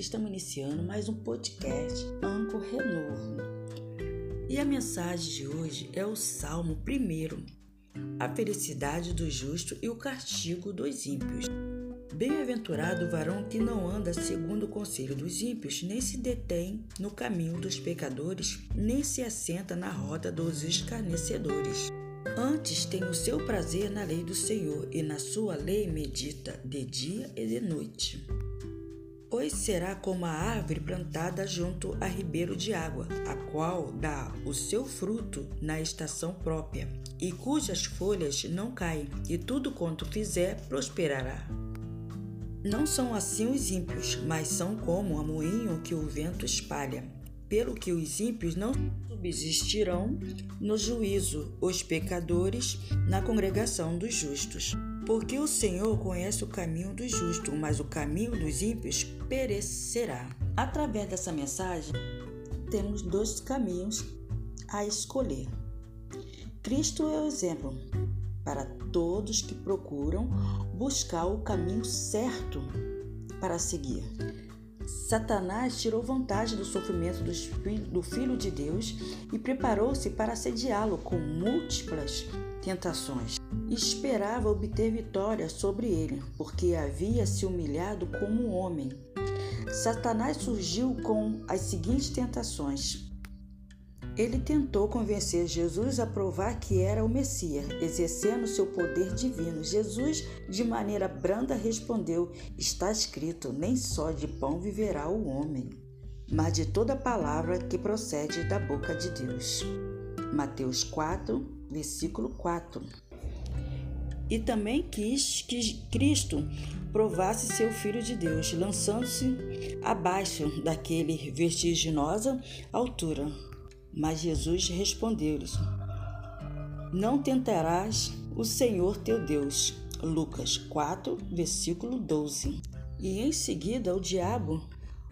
estamos iniciando mais um podcast Anco Renovo. E a mensagem de hoje é o Salmo 1, a felicidade do justo e o castigo dos ímpios. Bem-aventurado o varão que não anda segundo o conselho dos ímpios, nem se detém no caminho dos pecadores, nem se assenta na roda dos escarnecedores. Antes tem o seu prazer na lei do Senhor, e na sua lei medita de dia e de noite pois será como a árvore plantada junto a ribeiro de água, a qual dá o seu fruto na estação própria, e cujas folhas não caem, e tudo quanto fizer prosperará. Não são assim os ímpios, mas são como a moinho que o vento espalha. Pelo que os ímpios não subsistirão no juízo, os pecadores na congregação dos justos. Porque o Senhor conhece o caminho do justo, mas o caminho dos ímpios perecerá. Através dessa mensagem, temos dois caminhos a escolher. Cristo é o exemplo para todos que procuram buscar o caminho certo para seguir. Satanás tirou vantagem do sofrimento do Filho de Deus e preparou-se para assediá-lo com múltiplas tentações. Esperava obter vitória sobre ele, porque havia se humilhado como homem. Satanás surgiu com as seguintes tentações. Ele tentou convencer Jesus a provar que era o Messias, exercendo seu poder divino. Jesus, de maneira branda, respondeu: Está escrito: Nem só de pão viverá o homem, mas de toda palavra que procede da boca de Deus. Mateus 4, versículo 4. E também quis que Cristo provasse seu Filho de Deus, lançando-se abaixo daquele vertiginosa altura. Mas Jesus respondeu-lhes: Não tentarás o Senhor teu Deus. Lucas 4, versículo 12. E em seguida o diabo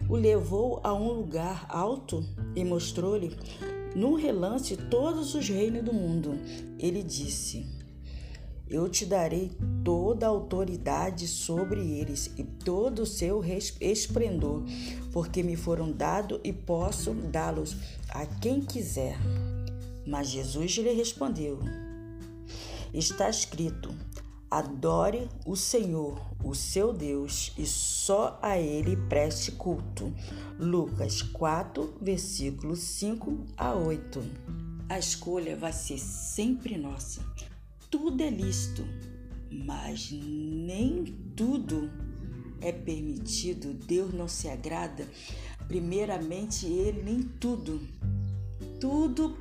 o levou a um lugar alto e mostrou-lhe num relance todos os reinos do mundo. Ele disse: Eu te darei toda a autoridade sobre eles e todo o seu esplendor, porque me foram dados e posso dá-los a quem quiser. Mas Jesus lhe respondeu: Está escrito: Adore o Senhor, o seu Deus, e só a ele preste culto. Lucas 4, versículos 5 a 8. A escolha vai ser sempre nossa. Tudo é lícito, mas nem tudo é permitido. Deus não se agrada. Primeiramente, ele nem tudo. Tudo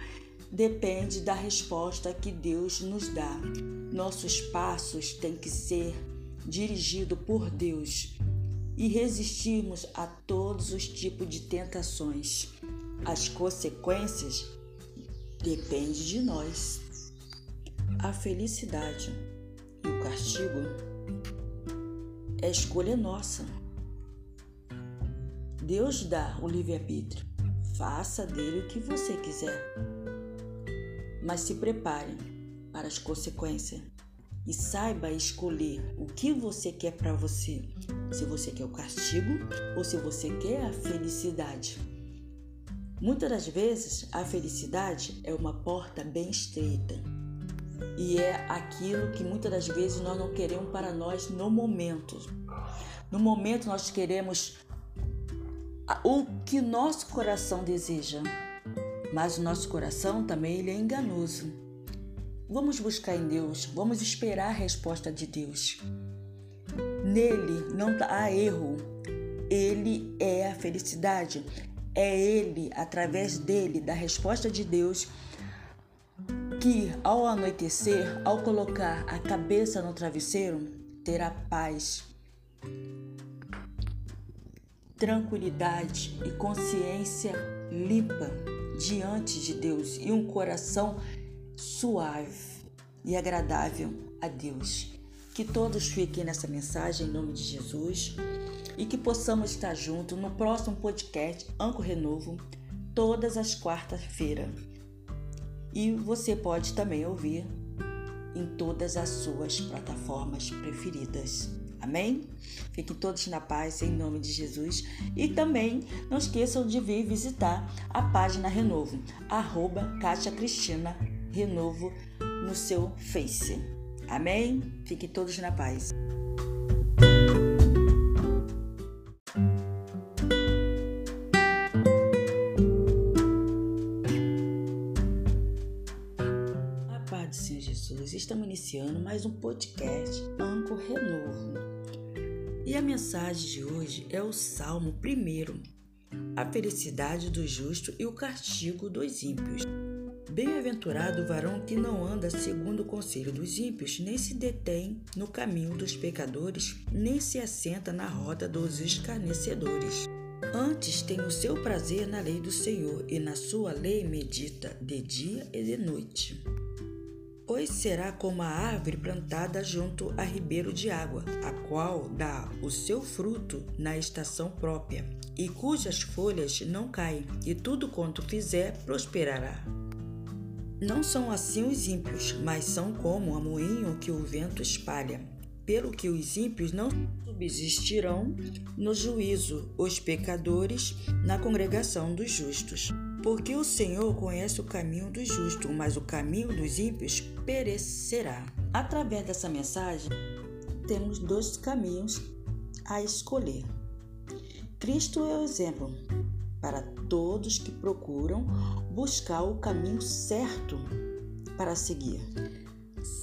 depende da resposta que Deus nos dá. Nossos passos têm que ser dirigidos por Deus e resistirmos a todos os tipos de tentações. As consequências dependem de nós. A felicidade e o castigo é escolha nossa. Deus dá o livre-arbítrio. Faça dele o que você quiser. Mas se prepare para as consequências e saiba escolher o que você quer para você. Se você quer o castigo ou se você quer a felicidade. Muitas das vezes, a felicidade é uma porta bem estreita. E é aquilo que muitas das vezes nós não queremos para nós no momento. No momento nós queremos o que nosso coração deseja, mas o nosso coração também ele é enganoso. Vamos buscar em Deus, vamos esperar a resposta de Deus. Nele não há erro. Ele é a felicidade. É ele, através dele, da resposta de Deus, que ao anoitecer, ao colocar a cabeça no travesseiro, terá paz, tranquilidade e consciência limpa diante de Deus e um coração suave e agradável a Deus. Que todos fiquem nessa mensagem em nome de Jesus e que possamos estar juntos no próximo podcast Anco Renovo, todas as quartas-feiras. E você pode também ouvir em todas as suas plataformas preferidas. Amém? Fiquem todos na paz, em nome de Jesus. E também não esqueçam de vir visitar a página Renovo, arroba Kátia Cristina Renovo no seu Face. Amém? Fiquem todos na paz. Estamos iniciando mais um podcast Anco Renovo. E a mensagem de hoje é o Salmo 1, a felicidade do justo e o castigo dos ímpios. Bem-aventurado o varão que não anda segundo o conselho dos ímpios, nem se detém no caminho dos pecadores, nem se assenta na roda dos escarnecedores. Antes tem o seu prazer na lei do Senhor, e na sua lei medita de dia e de noite. Pois será como a árvore plantada junto a ribeiro de água, a qual dá o seu fruto na estação própria, e cujas folhas não caem, e tudo quanto fizer prosperará. Não são assim os ímpios, mas são como a moinho que o vento espalha. Pelo que os ímpios não subsistirão no juízo, os pecadores na congregação dos justos. Porque o Senhor conhece o caminho dos justos, mas o caminho dos ímpios perecerá. Através dessa mensagem, temos dois caminhos a escolher. Cristo é o exemplo para todos que procuram buscar o caminho certo para seguir.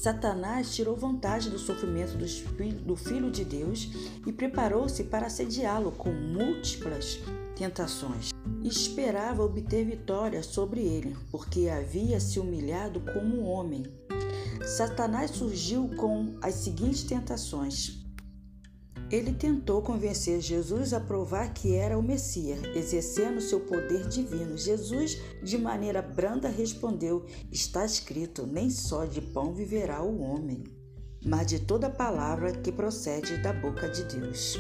Satanás tirou vantagem do sofrimento do Filho de Deus e preparou-se para assediá-lo com múltiplas tentações. Esperava obter vitória sobre ele, porque havia se humilhado como homem. Satanás surgiu com as seguintes tentações: ele tentou convencer Jesus a provar que era o Messias, exercendo seu poder divino. Jesus, de maneira branda, respondeu: Está escrito: Nem só de pão viverá o homem, mas de toda palavra que procede da boca de Deus.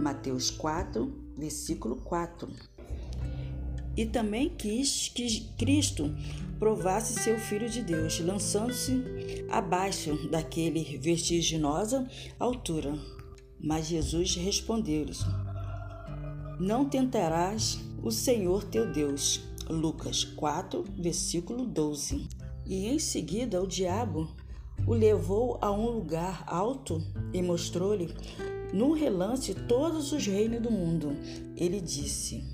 Mateus 4, versículo 4. E também quis que Cristo provasse seu Filho de Deus, lançando-se abaixo daquele vertiginosa altura mas Jesus respondeu-lhes: Não tentarás o Senhor teu Deus. Lucas 4, versículo 12. E em seguida o diabo o levou a um lugar alto e mostrou-lhe num relance todos os reinos do mundo. Ele disse: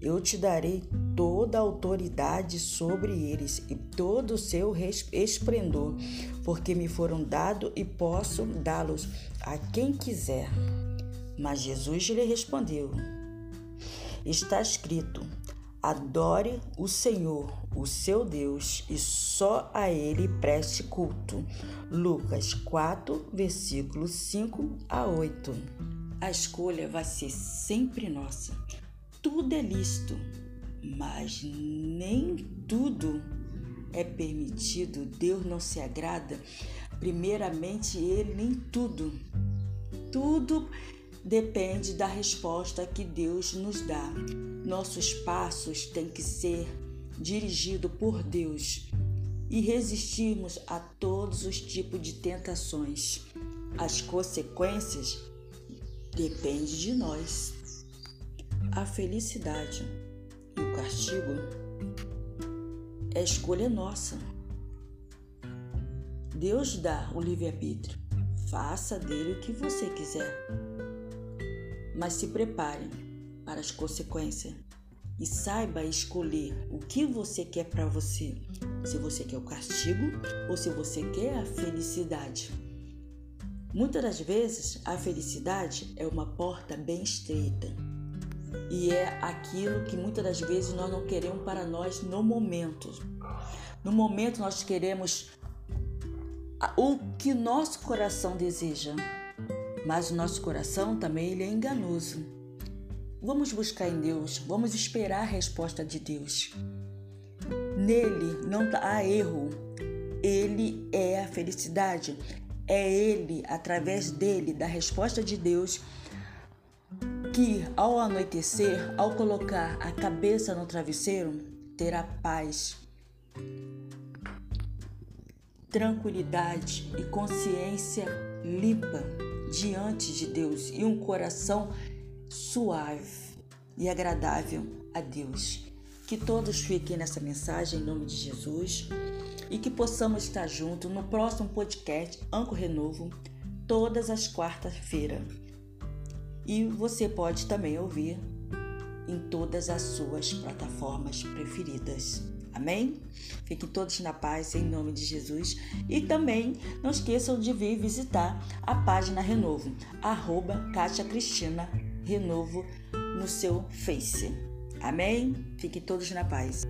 Eu te darei toda a autoridade sobre eles e todo o seu esplendor, porque me foram dados e posso dá-los a quem quiser. Mas Jesus lhe respondeu: Está escrito: Adore o Senhor, o seu Deus, e só a ele preste culto. Lucas 4, versículos 5 a 8. A escolha vai ser sempre nossa. Tudo é lícito, mas nem tudo é permitido. Deus não se agrada primeiramente Ele nem tudo. Tudo depende da resposta que Deus nos dá. Nossos passos têm que ser dirigidos por Deus e resistirmos a todos os tipos de tentações. As consequências dependem de nós. A felicidade e o castigo é escolha nossa. Deus dá o livre-arbítrio. Faça dele o que você quiser. Mas se prepare para as consequências e saiba escolher o que você quer para você. Se você quer o castigo ou se você quer a felicidade. Muitas das vezes, a felicidade é uma porta bem estreita. E é aquilo que muitas das vezes nós não queremos para nós no momento. No momento nós queremos o que nosso coração deseja. Mas o nosso coração também ele é enganoso. Vamos buscar em Deus, vamos esperar a resposta de Deus. Nele não há erro. Ele é a felicidade. É ele, através dele, da resposta de Deus, que ao anoitecer, ao colocar a cabeça no travesseiro, terá paz, tranquilidade e consciência limpa. diante de Deus e um coração suave e agradável a Deus. Que todos fiquem nessa mensagem em nome de Jesus e que possamos estar juntos no próximo podcast Anco Renovo, todas as quartas-feiras. E você pode também ouvir em todas as suas plataformas preferidas. Amém? Fiquem todos na paz em nome de Jesus. E também não esqueçam de vir visitar a página Renovo, arroba Kátia Cristina Renovo no seu Face. Amém? Fiquem todos na paz.